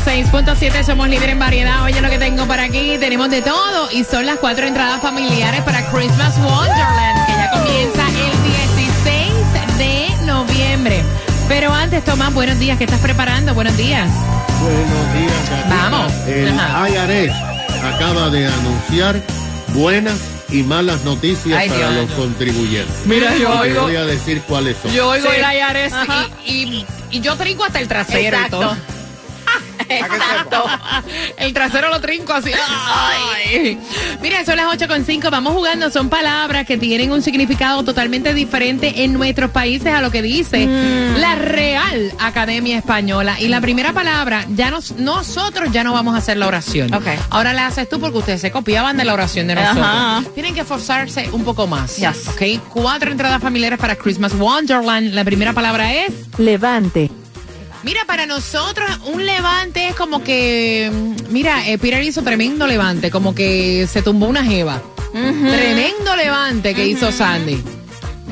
106.7, somos líderes en variedad. Oye, lo que tengo por aquí, tenemos de todo. Y son las cuatro entradas familiares para Christmas Wonderland, que ya comienza el 16 de noviembre. Pero antes, Tomás, buenos días. ¿Qué estás preparando? Buenos días. Buenos días. Vamos. El Ajá. IRS acaba de anunciar buenas y malas noticias Ay, para Dios. los contribuyentes. Mira, yo oigo- voy a decir cuáles son. Yo oigo Sí. el IRS y, y- y yo trinco hasta el trasero y Exacto. todo. Exacto. El trasero lo trinco así. Ay. Miren, son las 8.5. Vamos jugando. Son palabras que tienen un significado totalmente diferente en nuestros países a lo que dice Mm. la Real Academia Española. Y la primera palabra, ya nos, nosotros ya no vamos a hacer la oración. Ok. Ahora la haces tú porque ustedes se copiaban de la oración de nosotros. Ajá. Tienen que esforzarse un poco más. Yes. Ok. Cuatro entradas familiares para Christmas Wonderland. La primera palabra es. Levante. Mira, para nosotros un levante es como que, mira, eh, Peter hizo tremendo levante, como que se tumbó una jeva. Tremendo levante que hizo Sandy.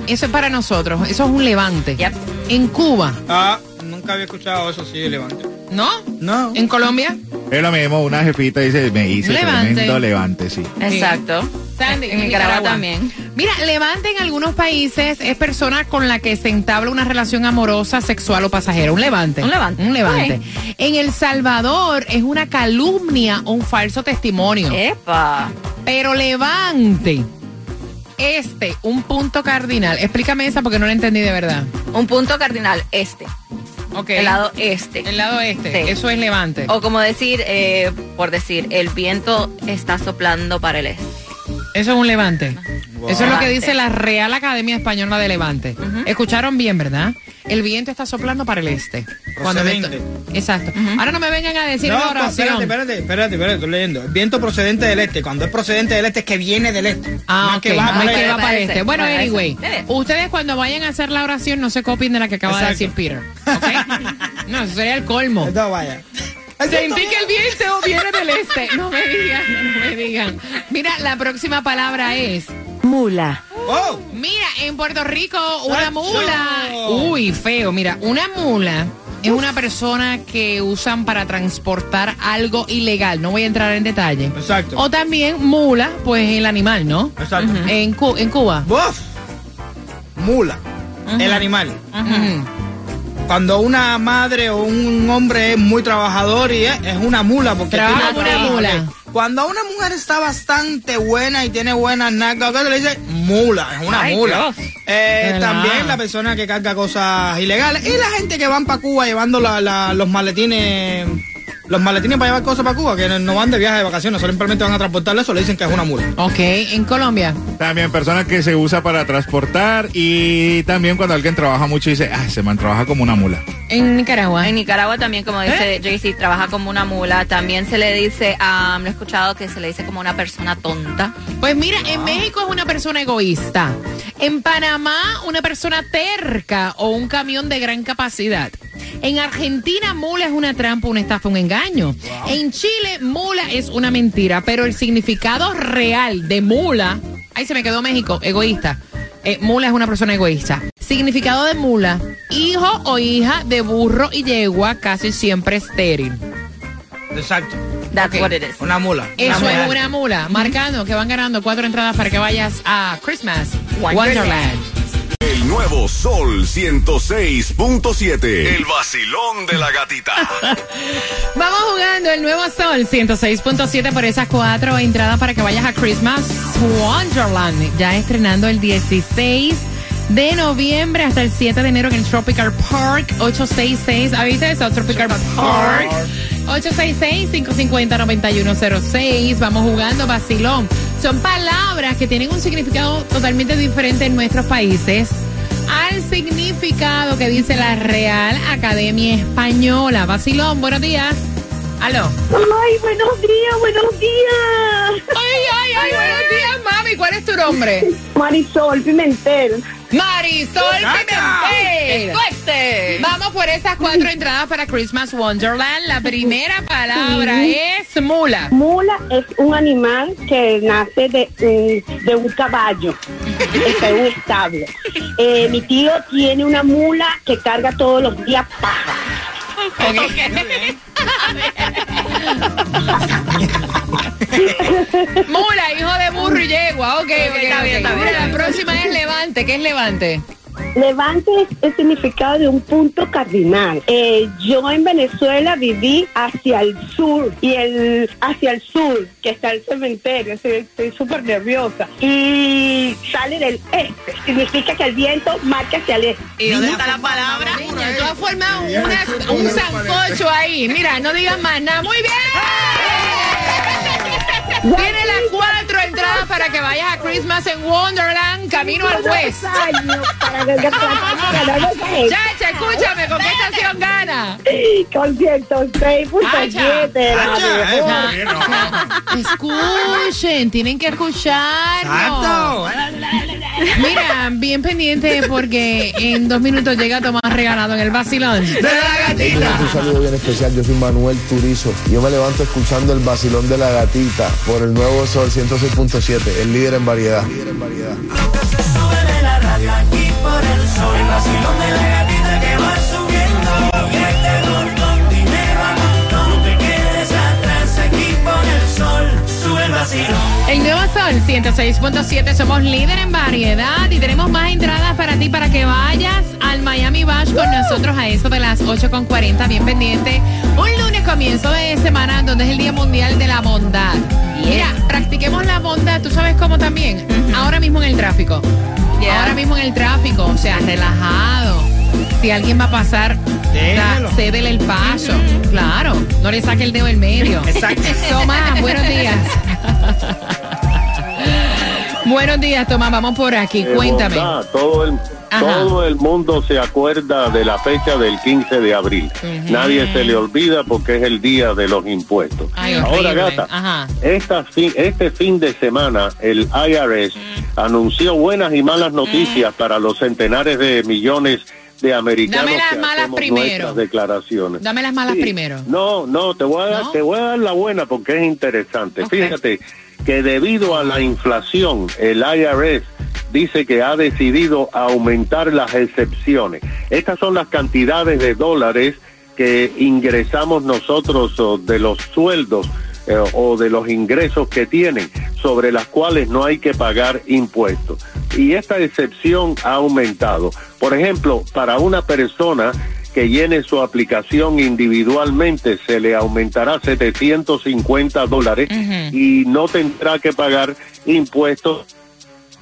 Eso es para nosotros, eso es un levante. Yep. En Cuba, Ah, nunca había escuchado eso, sí, levante. ¿no? No. En Colombia, Es lo mismo, una jefita dice, me hice Levante. tremendo levante, sí. Exacto. Sandy, En Nicaragua también. Mira, levante en algunos países es persona con la que se entabla una relación amorosa, sexual o pasajera. Un levante. Un levante. Un levante. En El Salvador es una calumnia o un falso testimonio. Epa. Pero levante. Este, un punto cardinal. Explícame esa porque no la entendí de verdad. Un punto cardinal, este. Ok. El lado este. El lado este. Sí. Eso es levante. O como decir, eh, por decir, el viento está soplando para el este. Eso es un levante. Eso es lo que dice la Real Academia Española de Levante. Escucharon bien, ¿verdad? El viento está soplando para el este. Cuando Procedente. to- Exacto. Ahora no me vengan a decir No, la oración. espérate, espérate, espérate, espérate, estoy leyendo. Viento procedente del este. Cuando es procedente del este es que viene del este. Ah, no es que va No para es el que este. va para el este. Bueno, anyway, ustedes cuando vayan a hacer la oración no se copien de la que acaba de decir. Peter. ¿Ok? no, eso sería el colmo. Esto vaya. Sentí que el viento No me digan, no me digan. Mira, la próxima palabra es. Mula. ¡Oh! Mira, en Puerto Rico, una mula. Uy, feo. Mira, una mula es una persona que usan para transportar algo ilegal. No voy a entrar en detalle. Exacto. O también mula, pues el animal, ¿no? Exacto. En, Cu- en Cuba. ¡Buf! Mula. El animal. Ujú. Cuando una madre o un hombre es muy trabajador y es, es una mula porque Trabaja una mula. Cuando una mujer está bastante buena y tiene buenas nalgas, ¿qué se le dice? Mula, es una Ay, mula. Eh, también la persona que carga cosas ilegales y la gente que van para Cuba llevando la- la- los maletines los maletines para llevar cosas para Cuba, que no van de viaje de vacaciones, simplemente van a transportar eso, le dicen que es una mula. Ok, en Colombia. También personas que se usa para transportar y también cuando alguien trabaja mucho dice, ah, se man trabaja como una mula. En Nicaragua. En Nicaragua también, como dice JC, trabaja como una mula. También se le dice, ah, lo he escuchado que se le dice como una persona tonta. Pues mira, en México es una persona egoísta. En Panamá, una persona terca o un camión de gran capacidad. En Argentina, mula es una trampa, una estafa, un engaño. En Chile, mula es una mentira, pero el significado real de mula, ahí se me quedó México, egoísta. Eh, mula es una persona egoísta. Significado de mula, hijo o hija de burro y yegua, casi siempre estéril. Exacto. That's Ok. what it is. Una mula. Eso Una es mula. una mula. Marcando que van ganando cuatro entradas para que vayas a Christmas Wonderland. Wonderland. El nuevo Sol 106.7. El vacilón de la gatita. Vamos jugando el nuevo Sol 106.7 por esas cuatro entradas para que vayas a Christmas Wonderland. Ya estrenando el 16 de noviembre hasta el 7 de enero en el Tropical Park 866. ¿Habiste eso? Tropical Park. 866-550-9106. Vamos jugando vacilón. Son palabras que tienen un significado totalmente diferente en nuestros países al significado que dice la Real Academia Española. Vacilón, buenos días. Aló. Ay, buenos días, buenos días. Ay, ay, ay, buenos días, mami. ¿Cuál es tu nombre? Marisol Pimentel. Marisol Pimentel. Vamos por esas cuatro entradas para Christmas Wonderland. La primera palabra es mula. Mula es un animal que nace de, de un caballo, está en un establo. Eh, mi tío tiene una mula que carga todos los días paja. Mula, hijo de burro y yegua. Ok, ok, está bien, ok. está bien. Mira, la próxima es levante. ¿Qué es levante? Levante es el significado de un punto cardinal. Eh, yo en Venezuela viví hacia el sur y el hacia el sur, que está el cementerio. Estoy súper nerviosa. Y sale del este. Significa que el viento marca hacia el este. ¿Y dónde está la palabra? Niña, tú has formado una- un sancocho ahí. Mira, no digas más nada. ¡Muy bien! Tiene las cuatro entradas para que vayas a Christmas en Wonderland, camino al West. Chacha, escúchame, ¿con qué estación gana? Con 106.7. la Hacha, mejor. Escuchen, tienen que escucharnos. Mira, bien pendiente porque en dos minutos llega Tomás regalado en el vacilón. De la gatita. Un saludo bien especial, yo soy Manuel Turizo. Yo me levanto escuchando el vacilón de la gatita por el nuevo Sol 106.7, el líder en variedad. Líder en variedad. El nuevo Sol 106.7, somos líder en variedad y tenemos más entradas para ti para que vayas al Miami Bash con nosotros a eso de las 8.40, bien pendiente. Un lunes comienzo de semana donde es el Día Mundial de la Bondad. Mira, practiquemos la bondad, ¿tú sabes cómo también? Ahora mismo en el tráfico. Ahora mismo en el tráfico, o sea, relajado. Si alguien va a pasar, da- cédele el paso. Claro, no le saque el dedo en medio. Exacto. Tomás, buenos días. buenos días, Tomás, vamos por aquí, cuéntame. bondad, todo el todo el mundo se acuerda de la fecha del 15 de abril. Nadie se le olvida porque es el día de los impuestos. Ay, Ahora, gata, Ajá. esta fin- este fin de semana el IRS anunció buenas y malas noticias para los centenares de millones de americanos Dame las que malas hacemos primero. nuestras declaraciones. Dame las malas Sí. primero. No, no, te voy a dar, ¿No? te voy a dar la buena porque es interesante. Ok. Fíjate que debido a la inflación, el IRS dice que ha decidido aumentar las excepciones. Estas son las cantidades de dólares que ingresamos nosotros de los sueldos eh, o de los ingresos que tienen, sobre las cuales no hay que pagar impuestos. Y esta excepción ha aumentado. Por ejemplo, para una persona que llene su aplicación individualmente se le aumentará 750 dólares y no tendrá que pagar impuestos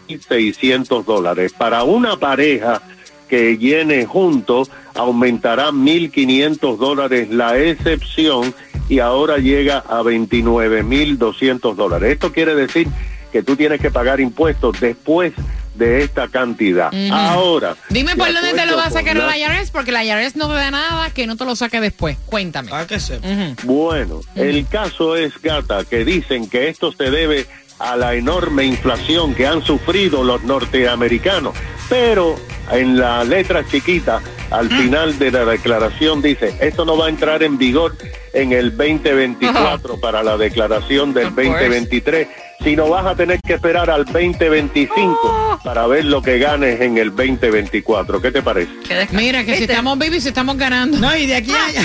600 dólares. Para una pareja que llene juntos aumentará 1.500 dólares la excepción y ahora llega a 29.200 dólares. Esto quiere decir que tú tienes que pagar impuestos después de esta cantidad. Ahora. Dime por dónde te lo va a sacar con el la- IRS, porque el IRS no te da nada que no te lo saque después. Cuéntame. Ah, que. Ujú. Bueno, el caso es, Gata, que dicen que esto se debe a la enorme inflación que han sufrido los norteamericanos, pero en la letra chiquita, al final de la declaración dice, esto no va a entrar en vigor en el 2024 para la declaración del Of course. 2023, sino vas a tener que esperar al 2025 para ver lo que ganes en el 2024. ¿Qué te parece? Qué Mira, que si estamos vivos y si estamos ganando. No, y de aquí a allá.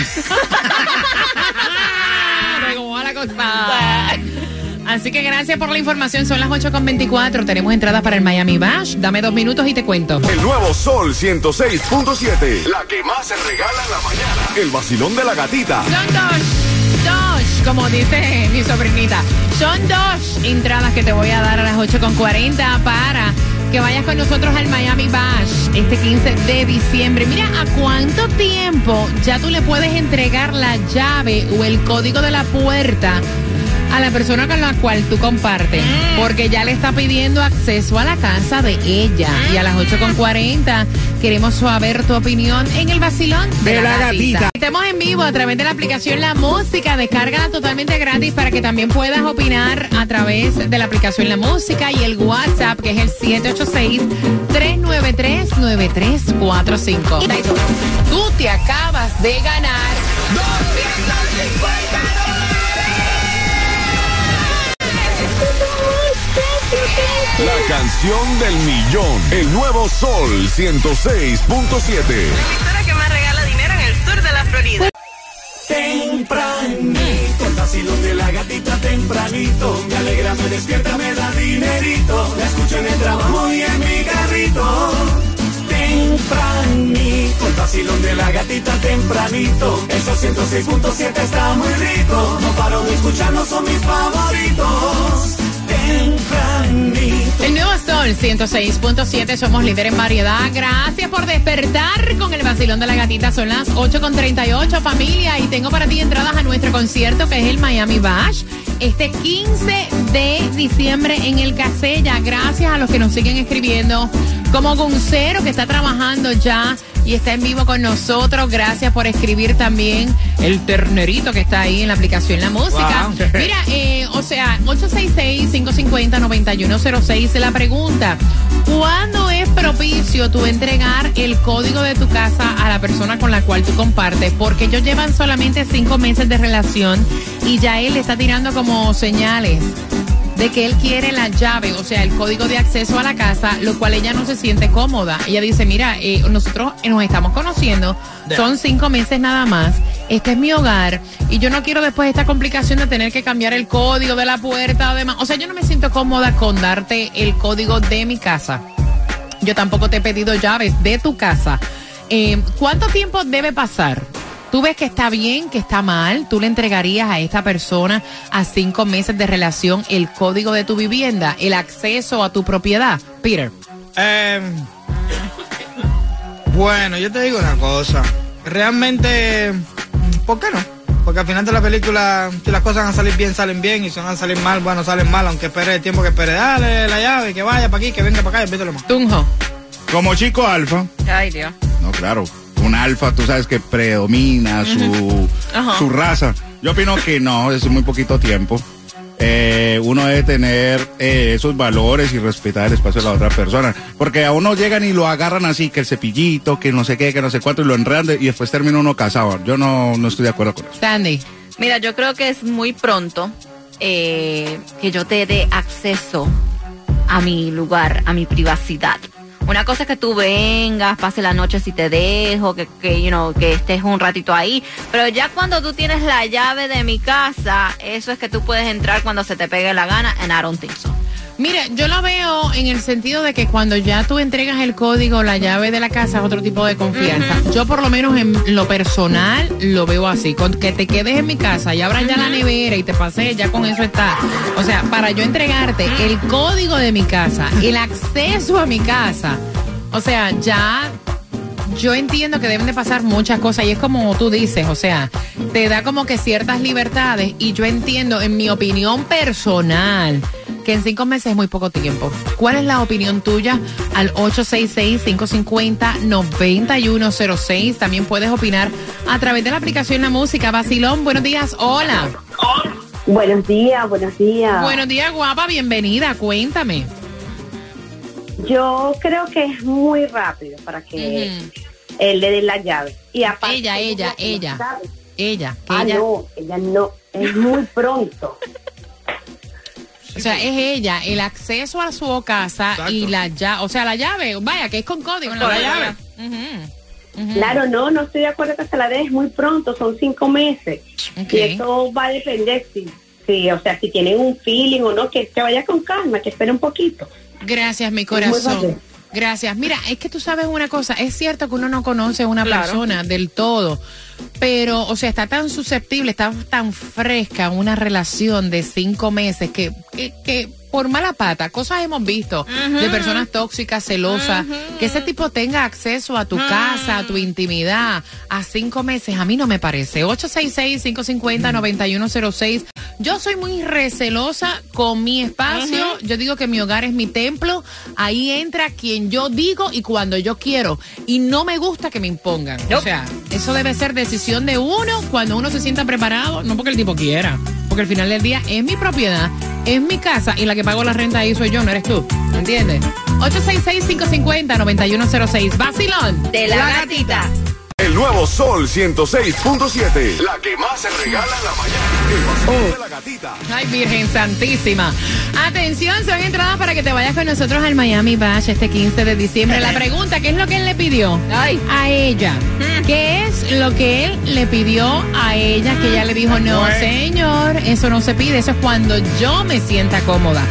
Así que gracias por la información. Son las 8.24. Tenemos entradas para el Miami Bash. Dame dos minutos y te cuento. El nuevo Sol 106.7. La que más se regala en la mañana. El vacilón de la gatita. Son dos, dos, como dice mi sobrinita. Son dos entradas que te voy a dar a las 8.40 para que vayas con nosotros al Miami Bash este 15 de diciembre. Mira, ¿a cuánto tiempo ya tú le puedes entregar la llave o el código de la puerta? A la persona con la cual tú compartes, porque ya le está pidiendo acceso a la casa de ella. Y a las 8.40 queremos saber tu opinión en el vacilón de, la, gatita. Estamos en vivo a través de la aplicación La Música. Descárgala totalmente gratis para que también puedas opinar a través de la aplicación La Música y el WhatsApp, que es el 786-393-9345. Tú te acabas de ganar 250 La canción del millón. El nuevo Sol 106.7. emisora que más regala dinero en el sur de la Florida. Tempranito, el vacilón de la gatita tempranito. Me alegra, me despierta, me da dinerito. La escucho en el trabajo y en mi carrito. Tempranito, el vacilón de la gatita tempranito. Esos 106.7 está muy rico. No paro de escucharnos, son mis favoritos. El nuevo Sol 106.7, somos líder en variedad. Gracias por despertar con el vacilón de la gatita. Son las 8.38 familia y tengo para ti entradas a nuestro concierto que es el Miami Bash. Este 15 de diciembre en el Casella. Gracias a los que nos siguen escribiendo. Como Guncero que está trabajando ya y está en vivo con nosotros. Gracias por escribir también el ternerito que está ahí en la aplicación La Música. Wow. Mira, eh, o sea, 866-550-9106. La pregunta, ¿cuándo es propicio tú entregar el código de tu casa a la persona con la cual tú compartes? Porque ellos llevan solamente cinco meses de relación y ya él está tirando como señales de que él quiere la llave, o sea, el código de acceso a la casa, lo cual ella no se siente cómoda. Ella dice, mira, eh, nosotros nos estamos conociendo, son cinco meses nada más, este es mi hogar y yo no quiero después esta complicación de tener que cambiar el código de la puerta o demás. O sea, yo no me siento cómoda con darte el código de mi casa. Yo tampoco te he pedido llaves de tu casa. Eh, ¿Cuánto tiempo debe pasar? ¿Tú ves que está bien, que está mal? ¿Tú le entregarías a esta persona a cinco meses de relación el código de tu vivienda, el acceso a tu propiedad? Peter. Eh, bueno, yo te digo una cosa. Realmente, ¿por qué no? Porque al final de la película, si las cosas van a salir bien, salen bien. Y si van a salir mal, bueno, salen mal. Aunque espere el tiempo que espere. Dale la llave, que vaya para aquí, que venga para acá y más. Tunjo. Como chico alfa, Ay, Dios. no, claro, un alfa, tú sabes que predomina su, su raza. Yo opino que no, es muy poquito tiempo. Eh, uno debe tener eh, esos valores y respetar el espacio de la otra persona. Porque a uno llegan y lo agarran así, que el cepillito, que no sé qué, que no sé cuánto, y lo enredan de- y después termina uno casado. Yo no, no estoy de acuerdo con eso. Sandy. Mira, yo creo que es muy pronto eh, que yo te dé acceso a mi lugar, a mi privacidad. Una cosa es que tú vengas, pase la noche si te dejo, que, que, you que estés un ratito ahí. Pero ya cuando tú tienes la llave de mi casa, eso es que tú puedes entrar cuando se te pegue la gana, and I don't think so. Mira, yo lo veo en el sentido de que cuando ya tú entregas el código, la llave de la casa, es otro tipo de confianza. Yo por lo menos en lo personal lo veo así. Con que te quedes en mi casa y abras ya la nevera y te pases, ya con eso está. O sea, para yo entregarte el código de mi casa, el acceso a mi casa, o sea, ya yo entiendo que deben de pasar muchas cosas y es como tú dices, o sea, te da como que ciertas libertades y yo entiendo, en mi opinión personal, que en cinco meses es muy poco tiempo. ¿Cuál es la opinión tuya? Al 866-550-9106. También puedes opinar a través de la aplicación La Música. Basilón, buenos días. Hola. Buenos días, buenos días. Buenos días, guapa. Bienvenida. Cuéntame. Yo creo que es muy rápido para que él le dé la llave. Y aparte, Ella, ella, ella. Ella. que Ah, ella no, ella no. Es muy pronto. O sea, es ella, el acceso a su casa y la llave, o sea, la llave, vaya, que es con código, no la llave. Claro, no, no estoy de acuerdo que se la dé. Es muy pronto, son cinco meses. Y eso va a depender si, Sí, o sea, si tienen un feeling o no, que, que vaya con calma, que espere un poquito. Gracias, mi muy corazón. Gracias. Mira, es que tú sabes una cosa, es cierto que uno no conoce a una Claro. persona del todo, pero, o sea, está tan susceptible, está tan fresca una relación de cinco meses que, que, que por mala pata, cosas hemos visto de personas tóxicas, celosas, que ese tipo tenga acceso a tu casa, a tu intimidad, a cinco meses, a mí no me parece. 866-550-9106. Yo soy muy recelosa con mi espacio. Yo digo que mi hogar es mi templo. Ahí entra quien yo digo y cuando yo quiero. Y no me gusta que me impongan. O sea, eso debe ser decisión de uno cuando uno se sienta preparado, no porque el tipo quiera. Porque al final del día es mi propiedad, es mi casa y la que pago la renta ahí soy yo, no eres tú. ¿Me entiendes? 866-550-9106. Vacilón. De la gatita. El nuevo Sol 106.7. La que más se regala en la mañana. El vacilón de la gatita. Ay, Virgen Santísima. Atención, son entradas para que te vayas con nosotros al Miami Bash este 15 de diciembre. La pregunta, ¿qué es lo que él le pidió Ay. a ella? ¿Qué es lo que él le pidió a ella? Que ella le dijo, no, señor, eso no se pide. Eso es cuando yo me sienta cómoda.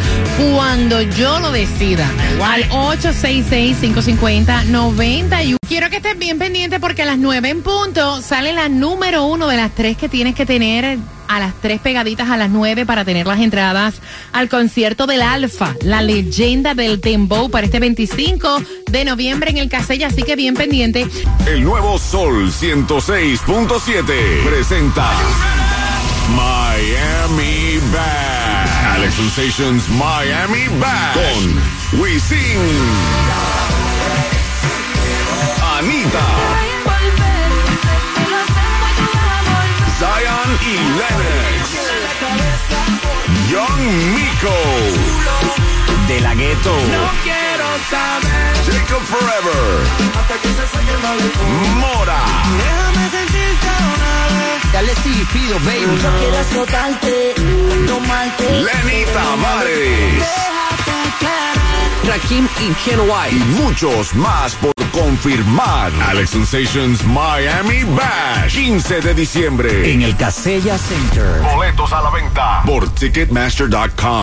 Cuando yo lo decida. Al 866-550-91. Quiero que estés bien pendiente porque a las 9 en punto sale la número uno de las tres que tienes que tener a las tres pegaditas a las 9 para tener las entradas al concierto del Alfa, la leyenda del Dembow para este 25 de noviembre en el Casella, así que bien pendiente. El nuevo Sol 106.7 presenta Miami Bash. Alex Sensations Miami Bash con Wisin, Anita, Zion y Lennox, Young Miko, De la gueto. Jacob Forever, Mora. Dale sí, pido, baby. Lenny Tavares. Rakim y Ken y White. muchos más por confirmar. Alex Sensations Miami Bash, 15 de diciembre. En el Casella Center. Boletos a la venta por Ticketmaster.com.